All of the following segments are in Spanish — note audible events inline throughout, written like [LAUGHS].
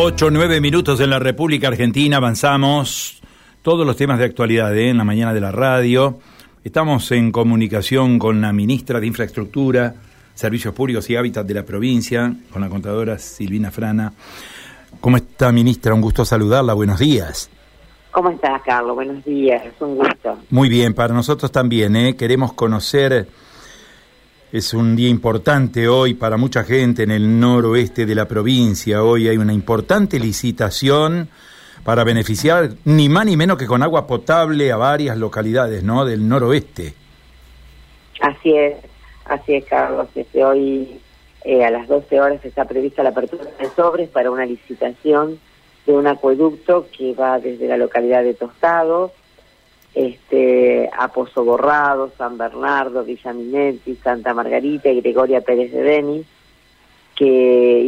8, 9 minutos en la República Argentina, avanzamos todos los temas de actualidad ¿eh? en la mañana de la radio. Estamos en comunicación con la ministra de Infraestructura, Servicios Públicos y Hábitat de la provincia, con la contadora Silvina Frana. ¿Cómo está, ministra? Un gusto saludarla. Buenos días. ¿Cómo estás, Carlos? Buenos días. Es un gusto. Muy bien, para nosotros también. ¿eh? Queremos conocer es un día importante hoy para mucha gente en el noroeste de la provincia. Hoy hay una importante licitación para beneficiar ni más ni menos que con agua potable a varias localidades ¿no? del noroeste. Así es, así es, Carlos. Este, hoy eh, a las 12 horas está prevista la apertura de sobres para una licitación de un acueducto que va desde la localidad de Tostado este, a Pozo Borrado, San Bernardo, Villa Minetti, Santa Margarita y Gregoria Pérez de Denis, que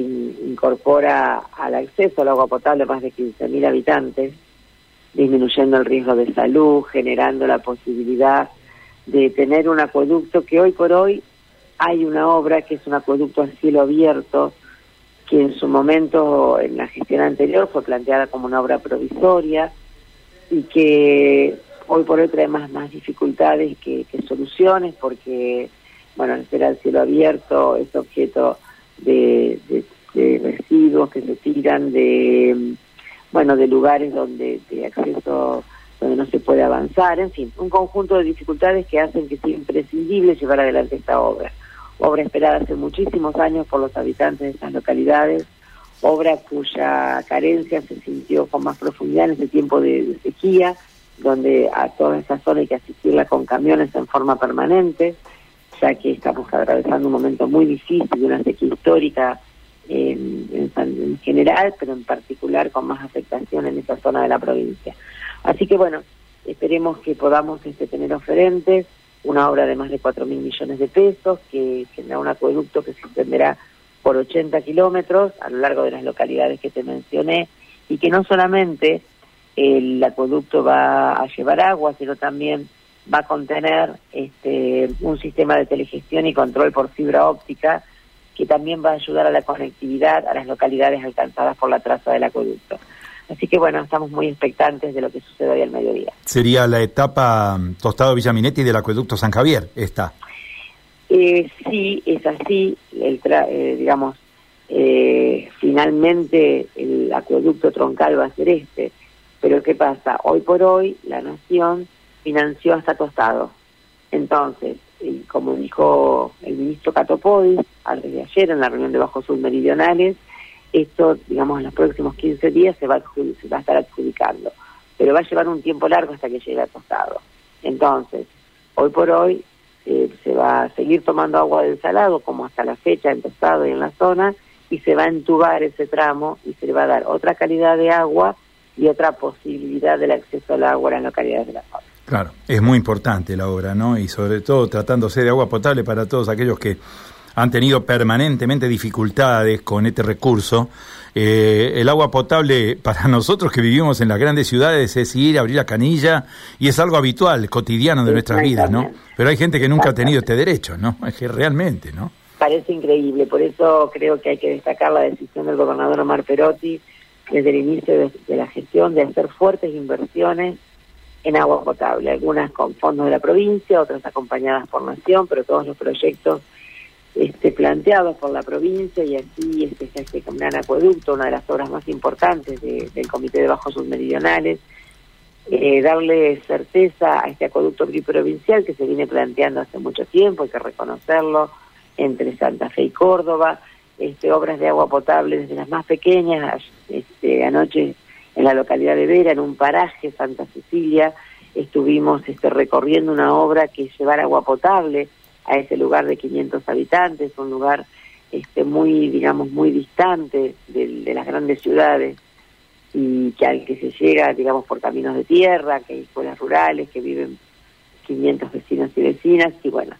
incorpora al acceso al agua potable más de 15.000 habitantes, disminuyendo el riesgo de salud, generando la posibilidad de tener un acueducto que hoy por hoy hay una obra que es un acueducto a cielo abierto, que en su momento, en la gestión anterior, fue planteada como una obra provisoria y que hoy por hoy trae más, más dificultades que, soluciones porque, bueno, al ser al cielo abierto es objeto de, residuos que se tiran de, bueno, de lugares donde de acceso donde no se puede avanzar, en fin, un conjunto de dificultades que hacen que sea imprescindible llevar adelante esta obra. Obra esperada hace muchísimos años por los habitantes de estas localidades, obra cuya carencia se sintió con más profundidad en ese tiempo de sequía, donde a toda esa zona hay que asistirla con camiones en forma permanente, ya que estamos atravesando un momento muy difícil una sequía histórica en, en, general, pero en particular con más afectación en esa zona de la provincia. Así que bueno, esperemos que podamos este, tener oferentes, una obra de más de 4 mil millones de pesos, que tendrá un acueducto que se extenderá por 80 kilómetros a lo largo de las localidades que te mencioné, y que no solamente el acueducto va a llevar agua, sino también va a contener este, un sistema de telegestión y control por fibra óptica que también va a ayudar a la conectividad a las localidades alcanzadas por la traza del acueducto. Así que bueno, estamos muy expectantes de lo que sucede hoy al mediodía. Sería la etapa mm, Tostado Villaminetti del acueducto San Javier, esta. Eh, sí, es así, el eh, digamos, eh, finalmente el acueducto troncal va a ser este pero ¿qué pasa? Hoy por hoy la nación financió hasta Tostado. Entonces, como dijo el ministro Catopodis antes de ayer en la reunión de Bajos Submeridionales, esto, digamos, en los próximos 15 días se va, se va a estar adjudicando, pero va a llevar un tiempo largo hasta que llegue a Tostado. Entonces, hoy por hoy eh, se va a seguir tomando agua del salado, como hasta la fecha en Tostado y en la zona, y se va a entubar ese tramo y se le va a dar otra calidad de agua y otra posibilidad del acceso al agua en localidades de la zona. Claro, es muy importante la obra, ¿no? Y sobre todo tratándose de agua potable para todos aquellos que han tenido permanentemente dificultades con este recurso. Eh, el agua potable [LAUGHS] para nosotros que vivimos en las grandes ciudades es ir, abrir la canilla y es algo habitual, cotidiano de nuestras vidas, ¿no? Pero hay gente que nunca ha tenido este derecho, ¿no? Es que realmente, ¿no? Parece increíble, por eso creo que hay que destacar la decisión del gobernador Omar Perotti desde el inicio de, la gestión de hacer fuertes inversiones en agua potable, algunas con fondos de la provincia, otras acompañadas por Nación, pero todos los proyectos este, planteados por la provincia y así este, este gran acueducto, una de las obras más importantes del Comité de Bajos Submeridionales, eh, darle certeza a este acueducto provincial que se viene planteando hace mucho tiempo, hay que reconocerlo, entre Santa Fe y Córdoba, este, obras de agua potable desde las más pequeñas. Este, anoche en la localidad de Vera, en un paraje, Santa Cecilia, estuvimos este, recorriendo una obra que llevara agua potable a ese lugar de 500 habitantes, un lugar este, muy, digamos, muy distante de, las grandes ciudades y que al que se llega, digamos, por caminos de tierra, que hay escuelas rurales, que viven 500 vecinos y vecinas, y bueno,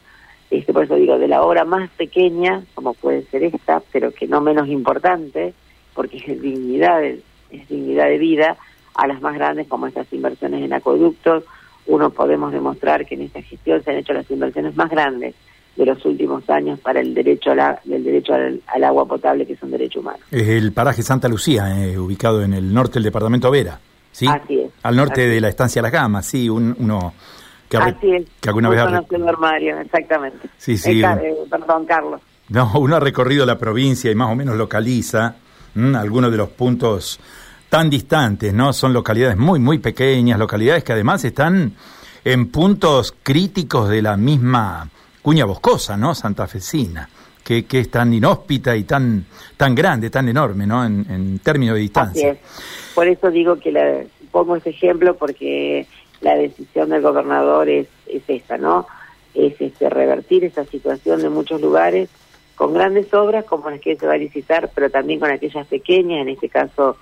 este, por eso digo, de la obra más pequeña, como puede ser esta, pero que no menos importante, porque es dignidad, es dignidad de vida, a las más grandes como estas inversiones en acueductos, uno podemos demostrar que en esta gestión se han hecho las inversiones más grandes de los últimos años para el derecho, a la, el derecho al, agua potable, que es un derecho humano. Es el paraje Santa Lucía, eh, ubicado en el norte del departamento Vera, ¿sí? Así es. Al norte de la estancia Las Gamas, sí, uno... Que, así es. que alguna vez... Ha... exactamente. Sí, sí. Eh, perdón, Carlos. No, uno ha recorrido la provincia y más o menos localiza algunos de los puntos tan distantes, ¿no? Son localidades muy, muy pequeñas, localidades que además están en puntos críticos de la misma cuña boscosa, ¿no? Santafesina, que, que es tan inhóspita y tan, tan grande, tan enorme, ¿no? En, términos de distancia. Por eso digo que la, pongo este ejemplo porque la decisión del gobernador es, es esta, ¿no? Es este, revertir esa situación de muchos lugares con grandes obras como las que se va a licitar, pero también con aquellas pequeñas, en este caso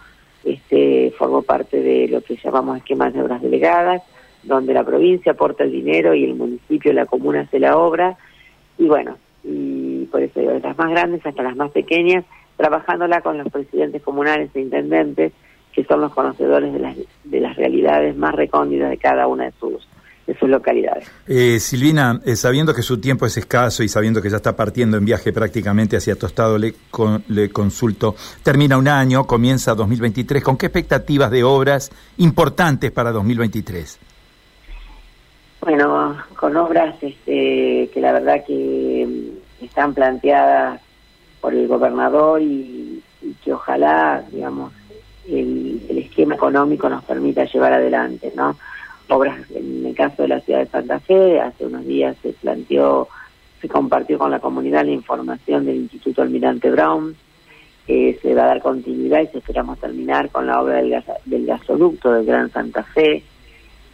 este formo parte de lo que llamamos esquemas de obras delegadas, donde la provincia aporta el dinero y el municipio, la comuna hace la obra, y bueno, y por eso de las más grandes hasta las más pequeñas, trabajándola con los presidentes comunales e intendentes, que son los conocedores de las, de las realidades más recónditas de cada una de sus, de sus localidades. Eh, Silvina, eh, sabiendo que su tiempo es escaso y sabiendo que ya está partiendo en viaje prácticamente hacia Tostado, le, le consulto, termina un año, comienza 2023, ¿con qué expectativas de obras importantes para 2023? Bueno, con obras este, que la verdad que mm, están planteadas por el gobernador y, que ojalá, digamos, el, esquema económico nos permita llevar adelante, ¿no? Obras, en el caso de la ciudad de Santa Fe, hace unos días se planteó, se compartió con la comunidad la información del Instituto Almirante Brown, que se va a dar continuidad y esperamos terminar con la obra del, del gasoducto del Gran Santa Fe,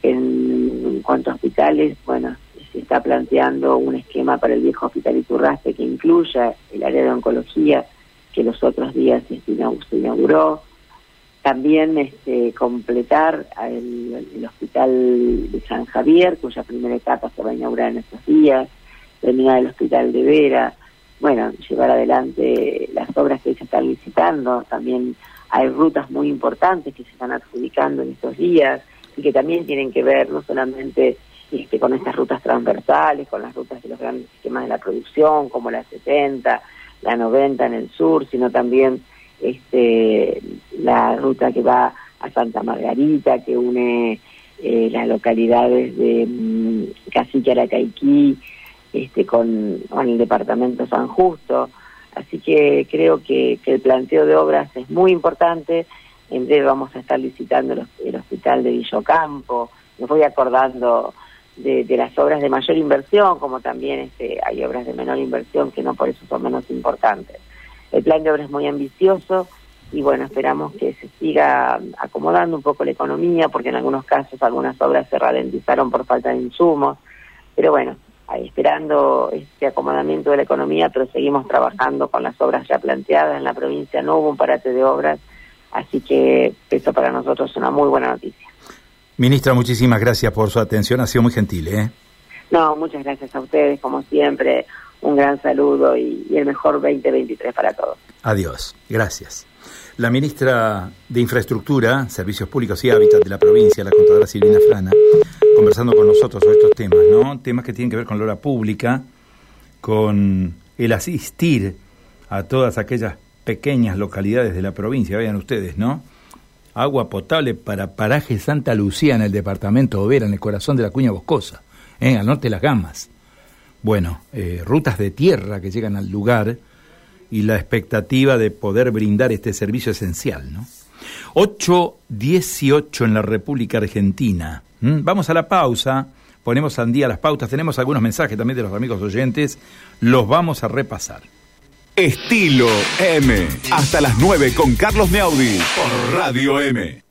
en, cuanto a hospitales, bueno, se está planteando un esquema para el viejo hospital Iturraste que incluya el área de oncología que los otros días se inauguró. También este, completar el, hospital de San Javier, cuya primera etapa se va a inaugurar en estos días, terminar el hospital de Vera, bueno, llevar adelante las obras que se están licitando, también hay rutas muy importantes que se están adjudicando en estos días, y que también tienen que ver no solamente este, con estas rutas transversales, con las rutas de los grandes sistemas de la producción, como la 70, la 90 en el sur, sino también este, la ruta que va a Santa Margarita, que une eh, las localidades de um, Cacique Aracaiquí este, con, el departamento San Justo. Así que creo que, el planteo de obras es muy importante en breve vamos a estar licitando el, hospital de Villocampo, me voy acordando de, las obras de mayor inversión, como también este, hay obras de menor inversión que no por eso son menos importantes. El plan de obras es muy ambicioso y bueno, esperamos que se siga acomodando un poco la economía, porque en algunos casos algunas obras se ralentizaron por falta de insumos, pero bueno, esperando este acomodamiento de la economía, pero seguimos trabajando con las obras ya planteadas en la provincia, no hubo un parate de obras, Así que eso para nosotros es una muy buena noticia. Ministra, muchísimas gracias por su atención, ha sido muy gentil. ¿eh? No, muchas gracias a ustedes, como siempre, un gran saludo y, el mejor 2023 para todos. Adiós, gracias. La ministra de Infraestructura, Servicios Públicos y Hábitat de la provincia, la contadora Silvina Frana, conversando con nosotros sobre estos temas, ¿no? Temas que tienen que ver con la hora pública, con el asistir a todas aquellas pequeñas localidades de la provincia, vean ustedes, ¿no? Agua potable para paraje Santa Lucía en el departamento de Overa, en el corazón de la cuña boscosa, ¿eh? al norte de las Gamas. Bueno, eh, rutas de tierra que llegan al lugar y la expectativa de poder brindar este servicio esencial, ¿no? 8.18 en la República Argentina. Vamos a la pausa, ponemos al día las pautas, tenemos algunos mensajes también de los amigos oyentes, los vamos a repasar. Estilo M. Hasta las 9 con Carlos Meaudi por Radio M.